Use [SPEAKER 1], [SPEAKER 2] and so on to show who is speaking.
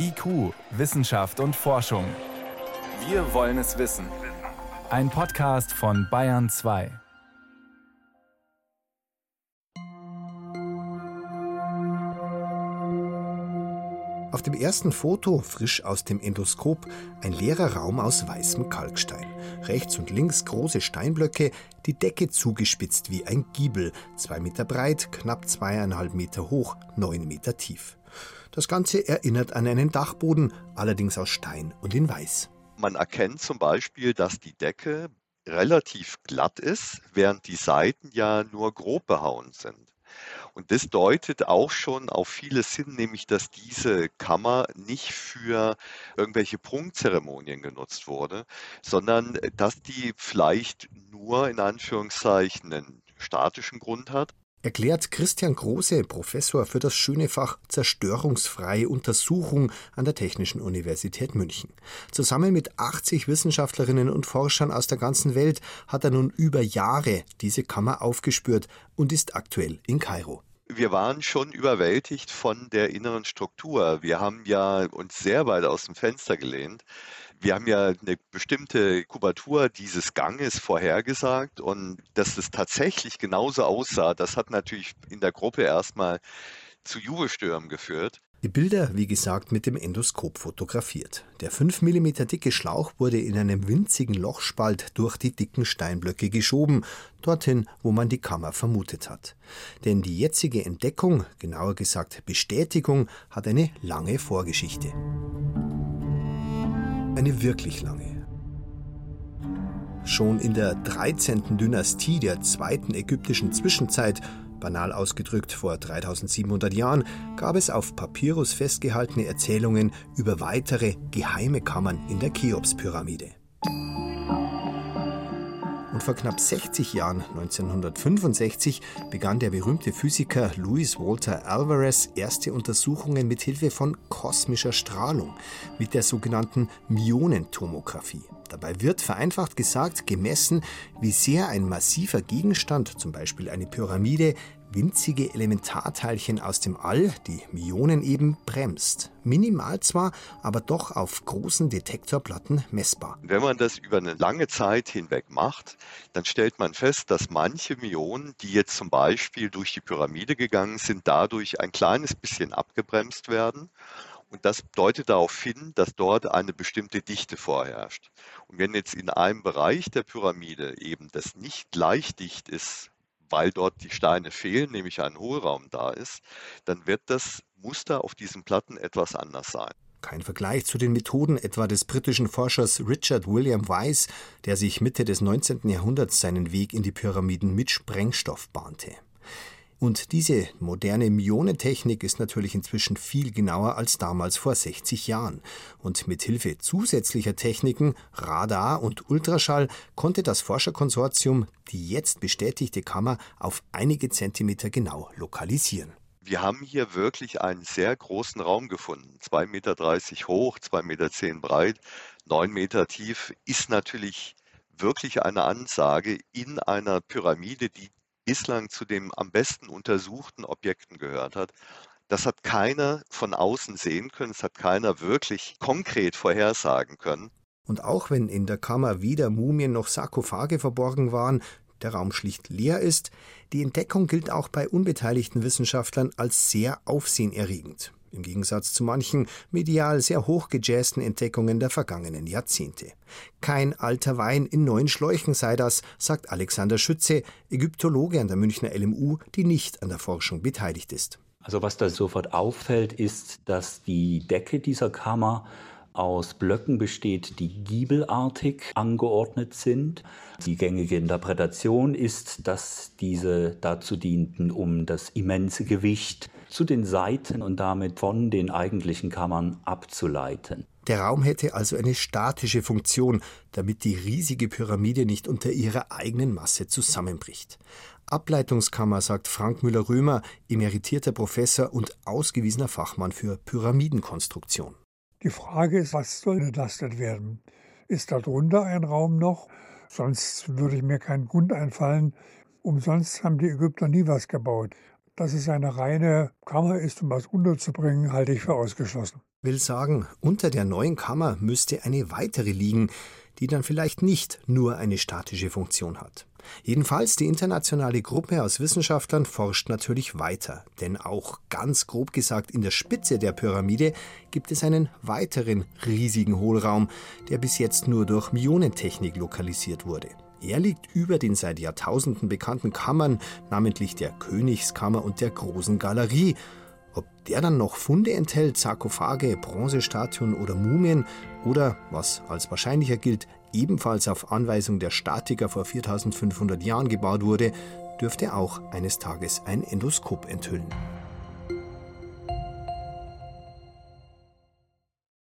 [SPEAKER 1] IQ, Wissenschaft und Forschung. Wir wollen es wissen. Ein Podcast von Bayern 2.
[SPEAKER 2] Auf dem ersten Foto, frisch aus dem Endoskop, ein leerer Raum aus weißem Kalkstein. Rechts und links große Steinblöcke, die Decke zugespitzt wie ein Giebel, zwei Meter breit, knapp zweieinhalb Meter hoch, neun Meter tief. Das Ganze erinnert an einen Dachboden, allerdings aus Stein und in Weiß.
[SPEAKER 3] Man erkennt zum Beispiel, dass die Decke relativ glatt ist, während die Seiten ja nur grob behauen sind. Und das deutet auch schon auf vieles hin, nämlich dass diese Kammer nicht für irgendwelche Prunkzeremonien genutzt wurde, sondern dass die vielleicht nur in Anführungszeichen einen statischen Grund hat
[SPEAKER 2] erklärt Christian Große, Professor für das schöne Fach Zerstörungsfreie Untersuchung an der Technischen Universität München. Zusammen mit 80 Wissenschaftlerinnen und Forschern aus der ganzen Welt hat er nun über Jahre diese Kammer aufgespürt und ist aktuell in Kairo
[SPEAKER 3] wir waren schon überwältigt von der inneren Struktur. Wir haben ja uns sehr weit aus dem Fenster gelehnt. Wir haben ja eine bestimmte Kubatur dieses Ganges vorhergesagt und dass es tatsächlich genauso aussah, das hat natürlich in der Gruppe erstmal zu Jubelstürmen geführt.
[SPEAKER 2] Die Bilder, wie gesagt, mit dem Endoskop fotografiert. Der 5 mm dicke Schlauch wurde in einem winzigen Lochspalt durch die dicken Steinblöcke geschoben, dorthin, wo man die Kammer vermutet hat. Denn die jetzige Entdeckung, genauer gesagt Bestätigung, hat eine lange Vorgeschichte. Eine wirklich lange. Schon in der 13. Dynastie der zweiten ägyptischen Zwischenzeit Banal ausgedrückt, vor 3700 Jahren gab es auf Papyrus festgehaltene Erzählungen über weitere geheime Kammern in der Cheops-Pyramide. Und vor knapp 60 Jahren, 1965, begann der berühmte Physiker Louis Walter Alvarez erste Untersuchungen mit Hilfe von kosmischer Strahlung, mit der sogenannten Myonentomographie. Dabei wird vereinfacht gesagt gemessen, wie sehr ein massiver Gegenstand, zum Beispiel eine Pyramide, winzige Elementarteilchen aus dem All, die Myonen eben, bremst. Minimal zwar, aber doch auf großen Detektorplatten messbar.
[SPEAKER 3] Wenn man das über eine lange Zeit hinweg macht, dann stellt man fest, dass manche Myonen, die jetzt zum Beispiel durch die Pyramide gegangen sind, dadurch ein kleines bisschen abgebremst werden. Und das deutet darauf hin, dass dort eine bestimmte Dichte vorherrscht. Und wenn jetzt in einem Bereich der Pyramide eben das nicht gleich dicht ist, weil dort die Steine fehlen, nämlich ein Hohlraum da ist, dann wird das Muster auf diesen Platten etwas anders sein.
[SPEAKER 2] Kein Vergleich zu den Methoden etwa des britischen Forschers Richard William Weiss, der sich Mitte des 19. Jahrhunderts seinen Weg in die Pyramiden mit Sprengstoff bahnte. Und diese moderne Myonentechnik ist natürlich inzwischen viel genauer als damals vor 60 Jahren. Und mit Hilfe zusätzlicher Techniken, Radar und Ultraschall, konnte das Forscherkonsortium die jetzt bestätigte Kammer auf einige Zentimeter genau lokalisieren.
[SPEAKER 3] Wir haben hier wirklich einen sehr großen Raum gefunden. 2,30 Meter hoch, 2,10 Meter breit, 9 Meter tief ist natürlich wirklich eine Ansage in einer Pyramide, die bislang zu den am besten untersuchten Objekten gehört hat. Das hat keiner von außen sehen können, es hat keiner wirklich konkret vorhersagen können.
[SPEAKER 2] Und auch wenn in der Kammer weder Mumien noch Sarkophage verborgen waren, der Raum schlicht leer ist, die Entdeckung gilt auch bei unbeteiligten Wissenschaftlern als sehr aufsehenerregend im Gegensatz zu manchen medial sehr hochgejazzten Entdeckungen der vergangenen Jahrzehnte. Kein alter Wein in neuen Schläuchen sei das, sagt Alexander Schütze, Ägyptologe an der Münchner LMU, die nicht an der Forschung beteiligt ist.
[SPEAKER 4] Also was da sofort auffällt, ist, dass die Decke dieser Kammer aus Blöcken besteht, die giebelartig angeordnet sind. Die gängige Interpretation ist, dass diese dazu dienten, um das immense Gewicht zu den Seiten und damit von den eigentlichen Kammern abzuleiten.
[SPEAKER 2] Der Raum hätte also eine statische Funktion, damit die riesige Pyramide nicht unter ihrer eigenen Masse zusammenbricht. Ableitungskammer, sagt Frank Müller-Römer, emeritierter Professor und ausgewiesener Fachmann für Pyramidenkonstruktion.
[SPEAKER 5] Die Frage ist, was soll entlastet werden? Ist darunter ein Raum noch? Sonst würde ich mir keinen Grund einfallen. Umsonst haben die Ägypter nie was gebaut. Dass es eine reine Kammer ist, um was unterzubringen, halte ich für ausgeschlossen.
[SPEAKER 2] Will sagen, unter der neuen Kammer müsste eine weitere liegen, die dann vielleicht nicht nur eine statische Funktion hat. Jedenfalls die internationale Gruppe aus Wissenschaftlern forscht natürlich weiter, denn auch ganz grob gesagt in der Spitze der Pyramide gibt es einen weiteren riesigen Hohlraum, der bis jetzt nur durch Myonentechnik lokalisiert wurde. Er liegt über den seit Jahrtausenden bekannten Kammern, namentlich der Königskammer und der Großen Galerie, ob der dann noch Funde enthält, Sarkophage, Bronzestatuen oder Mumien oder, was als wahrscheinlicher gilt, ebenfalls auf Anweisung der Statiker vor 4500 Jahren gebaut wurde, dürfte auch eines Tages ein Endoskop enthüllen.